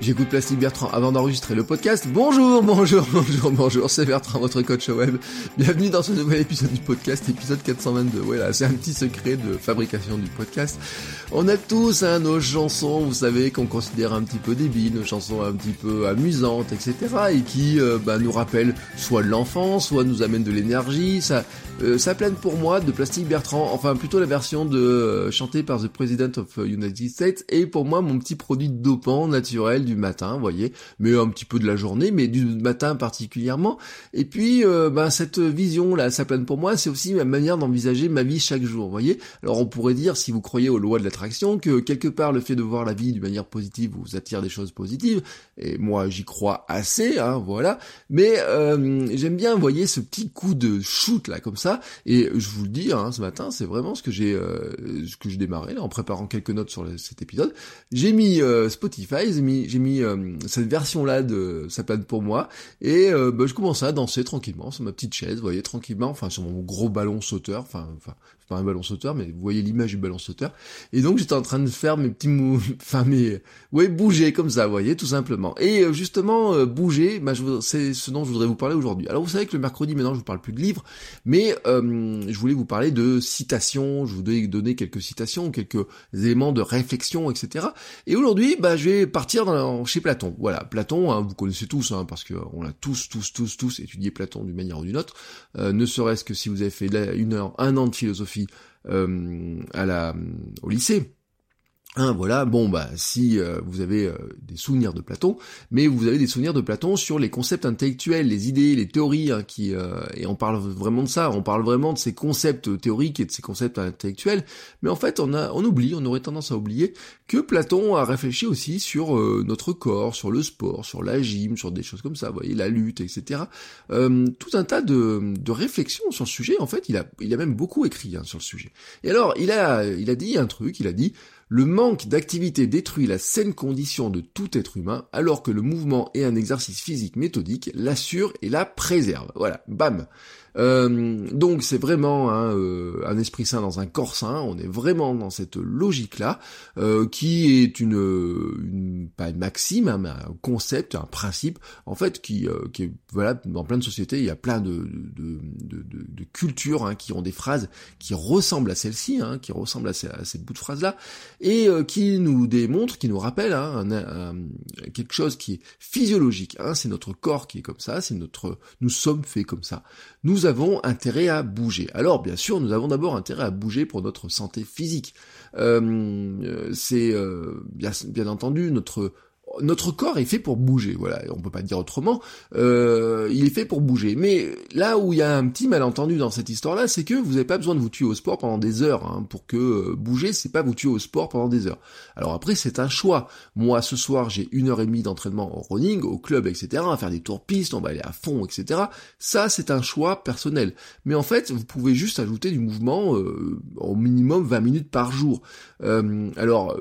J'écoute Plastique Bertrand avant d'enregistrer le podcast. Bonjour, bonjour, bonjour, bonjour, c'est Bertrand, votre coach web. Bienvenue dans ce nouvel épisode du podcast, épisode 422. Voilà, c'est un petit secret de fabrication du podcast. On a tous hein, nos chansons, vous savez, qu'on considère un petit peu débiles, nos chansons un petit peu amusantes, etc. et qui euh, bah, nous rappellent soit de l'enfance, soit nous amènent de l'énergie. Ça, euh, ça pour moi de Plastique Bertrand, enfin plutôt la version de euh, chantée par The President of United States, et pour moi mon petit produit dopant naturel du matin, voyez, mais un petit peu de la journée, mais du matin particulièrement. Et puis, euh, ben, cette vision là, ça plane pour moi, c'est aussi ma manière d'envisager ma vie chaque jour, voyez. Alors on pourrait dire, si vous croyez aux lois de l'attraction, que quelque part le fait de voir la vie d'une manière positive vous attire des choses positives, et moi j'y crois assez, hein, voilà. Mais euh, j'aime bien, vous voyez, ce petit coup de shoot là, comme ça. Et je vous le dis, hein, ce matin, c'est vraiment ce que j'ai, euh, ce que je démarrais en préparant quelques notes sur cet épisode. J'ai mis Spotify, j'ai mis, mis euh, cette version-là de Ça plane pour moi, et euh, bah, je commençais à danser tranquillement sur ma petite chaise, vous voyez, tranquillement, enfin sur mon gros ballon sauteur, enfin, enfin pas un ballon sauteur, mais vous voyez l'image du ballon sauteur. Et donc j'étais en train de faire mes petits mots, enfin mes, ouais, bouger comme ça, vous voyez, tout simplement. Et euh, justement, euh, bouger, bah, c'est ce dont je voudrais vous parler aujourd'hui. Alors vous savez que le mercredi, maintenant, je vous parle plus de livres, mais je voulais vous parler de citations, je voulais donner quelques citations, quelques éléments de réflexion, etc. Et aujourd'hui, bah, je vais partir dans, chez Platon. Voilà, Platon, hein, vous connaissez tous, hein, parce que on l'a tous, tous, tous, tous étudié Platon d'une manière ou d'une autre. ne serait-ce que si vous avez fait une heure, un an de philosophie euh, à la, au lycée. Hein, voilà, bon bah si euh, vous avez euh, des souvenirs de Platon, mais vous avez des souvenirs de Platon sur les concepts intellectuels, les idées, les théories, hein, qui et on parle vraiment de ça, on parle vraiment de ces concepts théoriques et de ces concepts intellectuels, mais en fait on a on oublie, on aurait tendance à oublier que Platon a réfléchi aussi sur notre corps, sur le sport, sur la gym, sur des choses comme ça, vous voyez, la lutte, etc. tout un tas de, de réflexions sur le sujet. En fait, il a il a même beaucoup écrit hein, sur le sujet. Et alors il a il a dit un truc, il a dit le manque d'activité détruit la saine condition de tout être humain, alors que le mouvement et un exercice physique méthodique l'assurent et la préservent. Voilà, bam. Euh, donc c'est vraiment hein, euh, un esprit saint dans un corps saint, on est vraiment dans cette logique-là, euh, qui est une, une, pas une maxime, hein, mais un concept, un principe, en fait, qui, qui est voilà, dans plein de sociétés, il y a plein de, de, de, de, cultures hein, qui ont des phrases qui ressemblent à celle-ci, hein, qui ressemblent à, ces, à cette bout de phrase-là, et qui nous démontrent, qui nous rappellent hein, quelque chose qui est physiologique, hein, c'est notre corps qui est comme ça, c'est notre, nous sommes faits comme ça. Nous nous avons intérêt à bouger. Alors bien sûr, nous avons d'abord intérêt à bouger pour notre santé physique. Euh, c'est euh, bien entendu notre notre corps est fait pour bouger, voilà, on peut pas dire autrement, euh, il est fait pour bouger. Mais là où il y a un petit malentendu dans cette histoire-là, c'est que vous n'avez pas besoin de vous tuer au sport pendant des heures, hein, pour que euh, bouger, c'est pas vous tuer au sport pendant des heures. Alors après, c'est un choix. Moi, ce soir, j'ai une heure et demie d'entraînement au running, au club, etc., à faire des tours pistes, on va aller à fond, etc. Ça, c'est un choix personnel. Mais en fait, vous pouvez juste ajouter du mouvement euh, au minimum 20 minutes par jour. alors,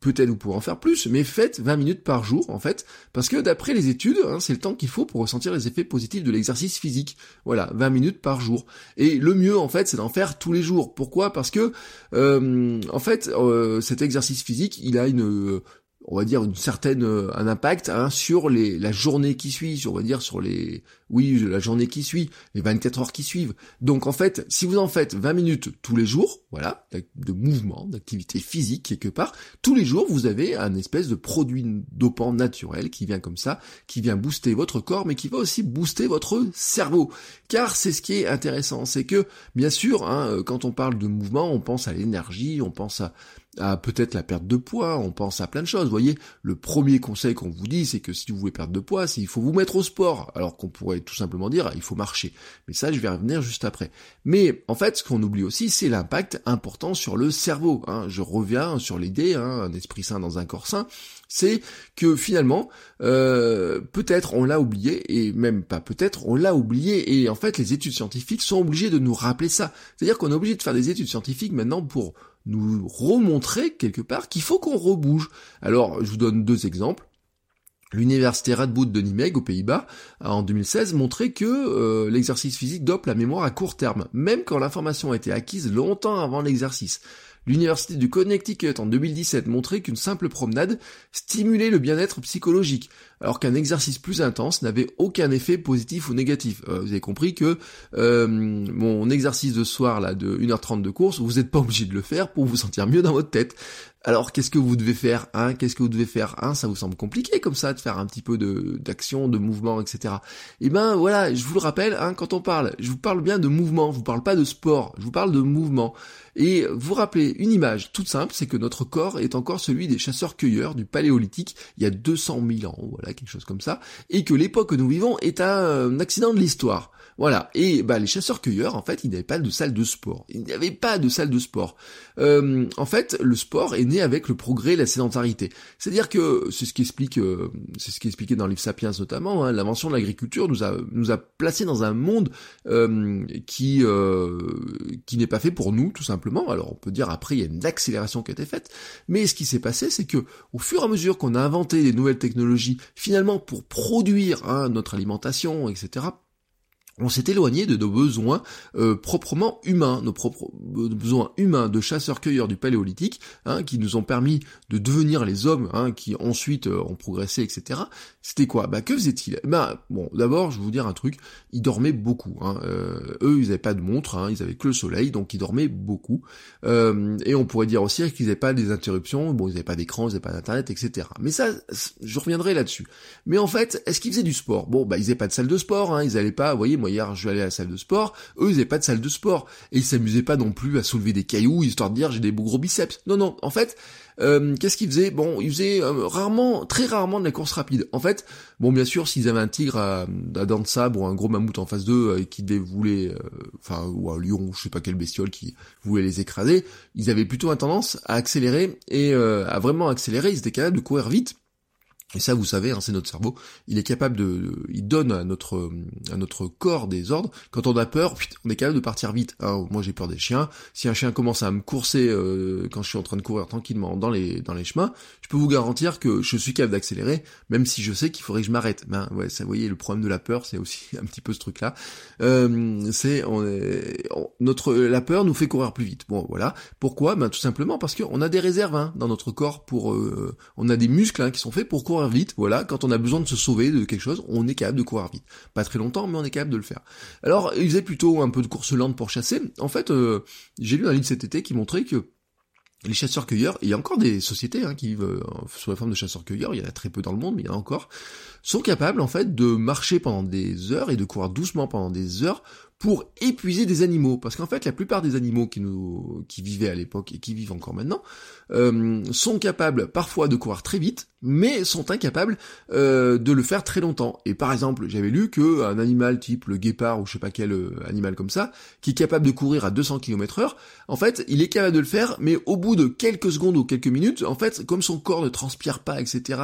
peut-être vous pouvez en faire plus, mais faites 20 minutes par jour en fait, parce que d'après les études, hein, c'est le temps qu'il faut pour ressentir les effets positifs de l'exercice physique. Voilà, 20 minutes par jour. Et le mieux en fait, c'est d'en faire tous les jours. Pourquoi? Parce que euh, en fait, euh, cet exercice physique, il a une on va dire une certaine un impact hein, sur les la journée qui suit, on va dire sur les oui, la journée qui suit, les 24 heures qui suivent. Donc en fait, si vous en faites 20 minutes tous les jours, voilà, de mouvement, d'activité physique quelque part, tous les jours, vous avez un espèce de produit dopant naturel qui vient comme ça, qui vient booster votre corps, mais qui va aussi booster votre cerveau. Car c'est ce qui est intéressant, c'est que, bien sûr, hein, quand on parle de mouvement, on pense à l'énergie, on pense à à peut-être la perte de poids, on pense à plein de choses. Vous voyez, le premier conseil qu'on vous dit, c'est que si vous voulez perdre de poids, c'est il faut vous mettre au sport. Alors qu'on pourrait tout simplement dire il faut marcher. Mais ça, je vais revenir juste après. Mais en fait, ce qu'on oublie aussi, c'est l'impact important sur le cerveau. Hein. Je reviens sur l'idée, hein, un esprit sain dans un corps sain, c'est que finalement, euh, peut-être on l'a oublié, et même pas peut-être, on l'a oublié, et en fait les études scientifiques sont obligées de nous rappeler ça. C'est-à-dire qu'on est obligé de faire des études scientifiques maintenant pour nous remontrer quelque part qu'il faut qu'on rebouge. Alors, je vous donne deux exemples. L'université Radboud de Nimeg aux Pays-Bas en 2016 montrait que euh, l'exercice physique dope la mémoire à court terme, même quand l'information a été acquise longtemps avant l'exercice. L'université du Connecticut en 2017 montrait qu'une simple promenade stimulait le bien-être psychologique, alors qu'un exercice plus intense n'avait aucun effet positif ou négatif. Euh, vous avez compris que euh, mon exercice de soir là de 1h30 de course, vous n'êtes pas obligé de le faire pour vous sentir mieux dans votre tête. Alors qu'est-ce que vous devez faire hein? Qu'est-ce que vous devez faire hein? Ça vous semble compliqué comme ça de faire un petit peu de d'action, de mouvement, etc. Eh ben voilà, je vous le rappelle, hein, quand on parle, je vous parle bien de mouvement, je vous parle pas de sport, je vous parle de mouvement. Et vous rappelez une image toute simple, c'est que notre corps est encore celui des chasseurs-cueilleurs du paléolithique il y a 200 000 ans, voilà quelque chose comme ça, et que l'époque que nous vivons est un accident de l'histoire. Voilà. Et bah les chasseurs-cueilleurs, en fait, ils n'avaient pas de salle de sport. Ils n'avaient pas de salle de sport. Euh, en fait, le sport est né avec le progrès et la sédentarité. C'est-à-dire que c'est ce qui explique, euh, c'est ce qui est expliqué dans le Sapiens notamment. Hein, L'invention de l'agriculture nous a nous a placé dans un monde euh, qui qui n'est pas fait pour nous, tout simplement. Alors on peut dire après il y a une accélération qui a été faite, mais ce qui s'est passé, c'est que au fur et à mesure qu'on a inventé des nouvelles technologies, finalement pour produire hein, notre alimentation, etc on s'est éloigné de nos besoins euh, proprement humains, nos propres besoins humains de chasseurs-cueilleurs du paléolithique, hein, qui nous ont permis de devenir les hommes, hein, qui ensuite euh, ont progressé, etc. C'était quoi? Bah que faisait-il? Bah bon, d'abord, je vais vous dire un truc, ils dormaient beaucoup. Hein. Euh, eux, ils n'avaient pas de montre, hein, ils avaient que le soleil, donc ils dormaient beaucoup. et on pourrait dire aussi qu'ils n'avaient pas des interruptions, bon, ils n'avaient pas d'écran, ils n'avaient pas d'internet, etc. Mais ça, je reviendrai là-dessus. Mais en fait, est-ce qu'ils faisaient du sport? Bon, bah ils n'avaient pas de salle de sport, hein, ils n'allaient pas, vous voyez, moi hier je vais aller à la salle de sport, eux ils n'avaient pas de salle de sport, et ils s'amusaient pas non plus à soulever des cailloux, histoire de dire j'ai des beaux gros biceps. Non, non, en fait, euh, qu'est-ce qu'ils faisaient? Bon, ils faisaient euh, rarement, très rarement de la course rapide. En fait, bon bien sûr, s'ils avaient un tigre à, dents de sabre ou un gros mammouth en face d'eux euh, qui voulait, enfin, ou un lion, je sais pas quelle bestiole qui voulait les écraser, ils avaient plutôt tendance à accélérer et à vraiment accélérer, ils étaient capables de courir vite et ça, vous savez, hein, c'est notre cerveau. Il est capable de, il donne à notre à notre corps des ordres. Quand on a peur, on est capable de partir vite. Hein. Moi, j'ai peur des chiens. Si un chien commence à me courser euh, quand je suis en train de courir tranquillement dans les dans les chemins, je peux vous garantir que je suis capable d'accélérer, même si je sais qu'il faudrait que je m'arrête. Ben ouais, ça, vous voyez, le problème de la peur, c'est aussi un petit peu ce truc-là. Euh, c'est on notre la peur nous fait courir plus vite. Bon, voilà. Pourquoi? Ben tout simplement parce qu'on a des réserves hein, dans notre corps pour, euh, on a des muscles hein, qui sont faits pour courir vite, voilà, quand on a besoin de se sauver de quelque chose, on est capable de courir vite. Pas très longtemps, mais on est capable de le faire. Alors, il faisait plutôt un peu de course lente pour chasser. En fait, euh, j'ai lu un livre cet été qui montrait que les chasseurs-cueilleurs, il y a encore des sociétés hein, qui vivent euh, sous la forme de chasseurs-cueilleurs, il y en a très peu dans le monde, mais il y en a encore, sont capables en fait de marcher pendant des heures et de courir doucement pendant des heures pour épuiser des animaux. Parce qu'en fait, la plupart des animaux qui vivaient à l'époque et qui vivent encore maintenant euh, sont capables parfois de courir très vite, mais sont incapables euh, de le faire très longtemps. Et par exemple, j'avais lu que un animal type le guépard ou je sais pas quel euh, animal comme ça, qui est capable de courir à 200 km heure, en fait, il est capable de le faire, mais au bout de quelques secondes ou quelques minutes, en fait, comme son corps ne transpire pas, etc.,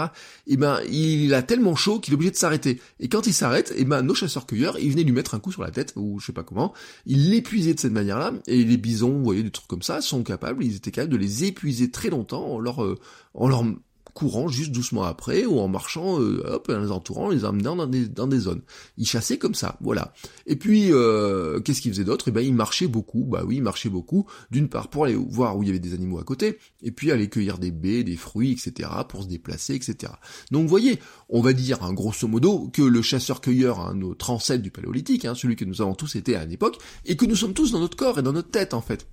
et eh ben, il a tellement chaud qu'il est obligé de s'arrêter. Et quand il s'arrête, eh ben, nos chasseurs-cueilleurs, ils venaient lui mettre un coup sur la tête, ou sais pas comment, ils l'épuisaient de cette manière-là, et les bisons, vous voyez, des trucs comme ça, sont capables, ils étaient capables de les épuiser très longtemps en leur, euh, en leur courant juste doucement après ou en marchant euh, hop en les entourant les emmenant dans des dans des zones. Ils chassaient comme ça voilà. Et puis euh, qu'est-ce qu'ils faisaient d'autre? Eh ben ils marchaient beaucoup. Bah oui ils marchaient beaucoup. D'une part pour aller voir où il y avait des animaux à côté et puis aller cueillir des baies des fruits etc pour se déplacer etc donc vous voyez on va dire hein, grosso modo que le chasseur-cueilleur hein, notre ancêtre du paléolithique hein, celui que nous avons tous été à une époque et que nous sommes tous dans notre corps et dans notre tête en fait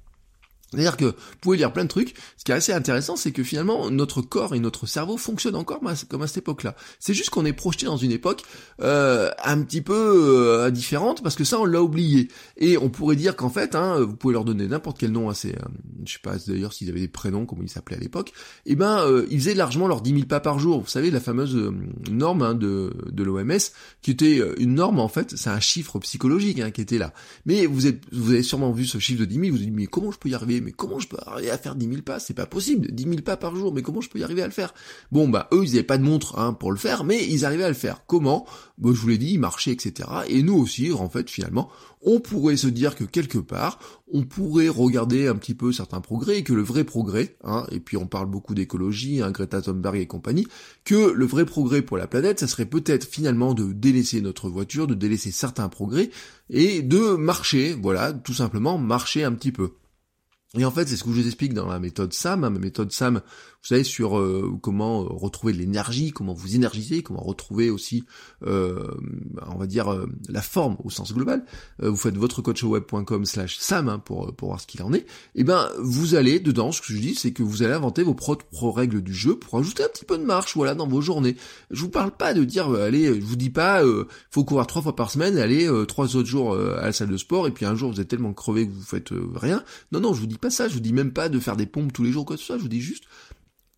c'est-à-dire que vous pouvez lire plein de trucs. Ce qui est assez intéressant, c'est que finalement notre corps et notre cerveau fonctionnent encore comme à cette époque-là. C'est juste qu'on est projeté dans une époque euh, un petit peu euh, différente parce que ça on l'a oublié. Et on pourrait dire qu'en fait, hein, vous pouvez leur donner n'importe quel nom à ces, euh, je sais pas d'ailleurs s'ils avaient des prénoms, comment ils s'appelaient à l'époque. Et eh ben euh, ils faisaient largement leurs 10 000 pas par jour. Vous savez la fameuse euh, norme hein, de de l'OMS qui était une norme en fait, c'est un chiffre psychologique hein, qui était là. Mais vous êtes vous avez sûrement vu ce chiffre de 10 000, vous vous dites mais comment je peux y arriver? Mais comment je peux arriver à faire 10 000 pas? C'est pas possible, 10 000 pas par jour, mais comment je peux y arriver à le faire? Bon, bah eux, ils n'avaient pas de montre hein, pour le faire, mais ils arrivaient à le faire. Comment? Bah, Je vous l'ai dit, ils marchaient, etc. Et nous aussi, en fait, finalement, on pourrait se dire que quelque part, on pourrait regarder un petit peu certains progrès, et que le vrai progrès, hein, et puis on parle beaucoup d'écologie, hein, Greta Thunberg et compagnie, que le vrai progrès pour la planète, ça serait peut-être finalement de délaisser notre voiture, de délaisser certains progrès, et de marcher, voilà, tout simplement marcher un petit peu. Et en fait, c'est ce que je vous explique dans la méthode SAM. Ma méthode SAM, vous savez, sur euh, comment euh, retrouver de l'énergie, comment vous énergiser, comment retrouver aussi, euh, on va dire, la forme au sens global. vous faites votre coachweb.com slash SAM hein, pour, pour voir ce qu'il en est. Et eh ben, vous allez dedans, ce que je dis, c'est que vous allez inventer vos propres règles du jeu pour ajouter un petit peu de marche, voilà, dans vos journées. Je vous parle pas de dire, allez, je vous dis pas, faut courir trois fois par semaine, allez, trois autres jours à la salle de sport, et puis un jour vous êtes tellement crevé que vous faites rien. Non, non, je vous dis pas ça, je vous dis même pas de faire des pompes tous les jours, quoi que ce je vous dis juste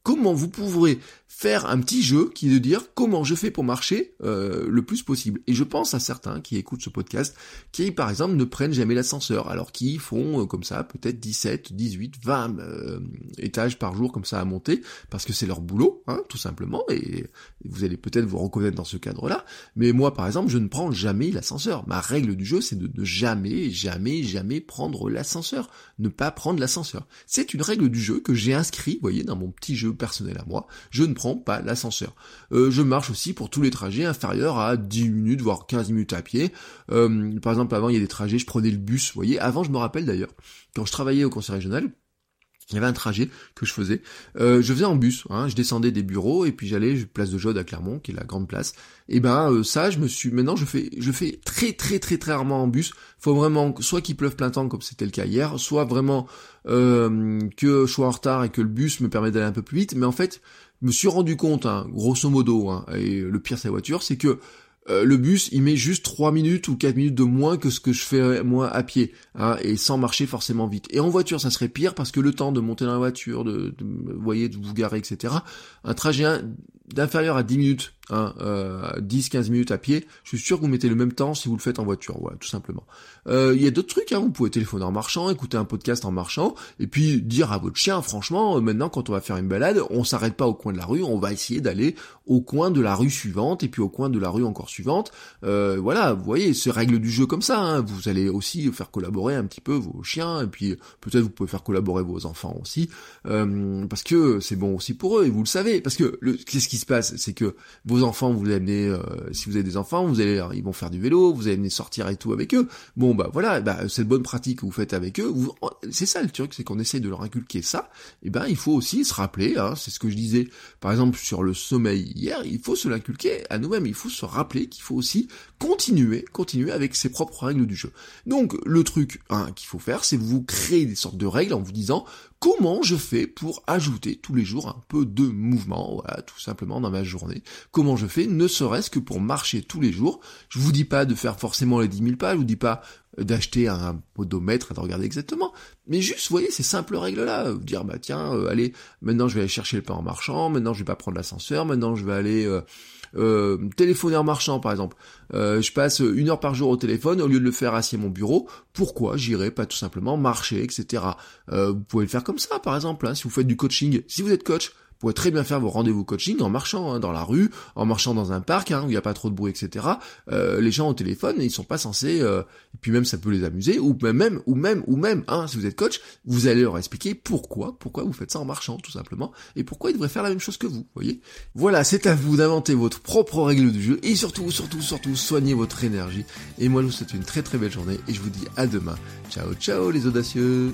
comment vous pourrez faire un petit jeu qui est de dire comment je fais pour marcher euh, le plus possible. Et je pense à certains qui écoutent ce podcast, qui par exemple ne prennent jamais l'ascenseur, alors qu'ils font euh, comme ça peut-être 17, 18, 20 étages par jour comme ça à monter, parce que c'est leur boulot, hein, tout simplement, et vous allez peut-être vous reconnaître dans ce cadre-là. Mais moi par exemple, je ne prends jamais l'ascenseur. Ma règle du jeu, c'est de ne jamais, jamais, jamais prendre l'ascenseur. Ne pas prendre l'ascenseur. C'est une règle du jeu que j'ai inscrit, vous voyez, dans mon petit jeu personnel à moi, je ne prends pas l'ascenseur. Euh, je marche aussi pour tous les trajets inférieurs à 10 minutes, voire 15 minutes à pied. Euh, par exemple, avant, il y a des trajets, je prenais le bus, vous voyez. Avant, je me rappelle d'ailleurs, quand je travaillais au conseil régional, il y avait un trajet que je faisais. Euh, je faisais en bus, hein, je descendais des bureaux et puis j'allais place de Jode à Clermont, qui est la grande place. Et ben euh, ça, je me suis. Maintenant, je fais, je fais très très très très rarement en bus. Faut vraiment soit qu'il pleuve plein temps comme c'était le cas hier, soit vraiment euh, que je sois en retard et que le bus me permet d'aller un peu plus vite. Mais en fait, je me suis rendu compte, hein, grosso modo, hein, et le pire c'est la voiture, c'est que euh, le bus, il met juste 3 minutes ou 4 minutes de moins que ce que je fais moi à pied, hein, et sans marcher forcément vite. Et en voiture, ça serait pire parce que le temps de monter dans la voiture, de, de voyez, de vous garer, etc. Un trajet d'inférieur à 10 minutes, hein, euh, 10-15 minutes à pied, je suis sûr que vous mettez le même temps si vous le faites en voiture, voilà, tout simplement. Euh, il y a d'autres trucs, hein, vous pouvez téléphoner en marchant, écouter un podcast en marchant, et puis dire à votre chien, franchement, maintenant quand on va faire une balade, on s'arrête pas au coin de la rue, on va essayer d'aller au coin de la rue suivante, et puis au coin de la rue encore suivante. Euh, voilà, vous voyez, c'est règle du jeu comme ça, hein, vous allez aussi faire collaborer un petit peu vos chiens, et puis peut-être vous pouvez faire collaborer vos enfants aussi, euh, parce que c'est bon aussi pour eux, et vous le savez, parce que qu'est-ce qui se passe, c'est que vos enfants, vous les amenez, euh, si vous avez des enfants, vous allez, ils vont faire du vélo, vous allez venir sortir et tout avec eux. Bon bah voilà, bah, cette bonne pratique que vous faites avec eux, c'est ça le truc, c'est qu'on essaye de leur inculquer ça. Et ben il faut aussi se rappeler, hein, c'est ce que je disais, par exemple sur le sommeil hier, il faut se l'inculquer à nous-mêmes, il faut se rappeler qu'il faut aussi continuer, continuer avec ses propres règles du jeu. Donc le truc hein, qu'il faut faire, c'est vous créer des sortes de règles en vous disant comment je fais pour ajouter tous les jours un peu de mouvement, voilà, tout simplement dans ma journée. Comment je fais, ne serait-ce que pour marcher tous les jours. Je vous dis pas de faire forcément les 10 000 pas, je vous dis pas d'acheter un podomètre et de regarder exactement. Mais juste, vous voyez, ces simples règles-là, dire, bah tiens, euh, allez, maintenant je vais aller chercher le pain en marchant, maintenant je vais pas prendre l'ascenseur, maintenant je vais aller... Euh, euh, téléphoner en marchant par exemple. Euh, je passe une heure par jour au téléphone au lieu de le faire assis à mon bureau. Pourquoi j'irai pas tout simplement marcher, etc. Euh, vous pouvez le faire comme ça par exemple. Hein, si vous faites du coaching, si vous êtes coach, vous pouvez très bien faire vos rendez-vous coaching en marchant hein, dans la rue, en marchant dans un parc hein, où il n'y a pas trop de bruit, etc. Euh, les gens au téléphone, ils sont pas censés, euh, et puis même ça peut les amuser, ou même, ou même, ou même, hein, si vous êtes coach, vous allez leur expliquer pourquoi, pourquoi vous faites ça en marchant, tout simplement, et pourquoi ils devraient faire la même chose que vous, voyez. Voilà, c'est à vous d'inventer votre propre règle du jeu, et surtout, surtout, surtout, soignez votre énergie. Et moi, je vous souhaite une très très belle journée, et je vous dis à demain. Ciao, ciao les audacieux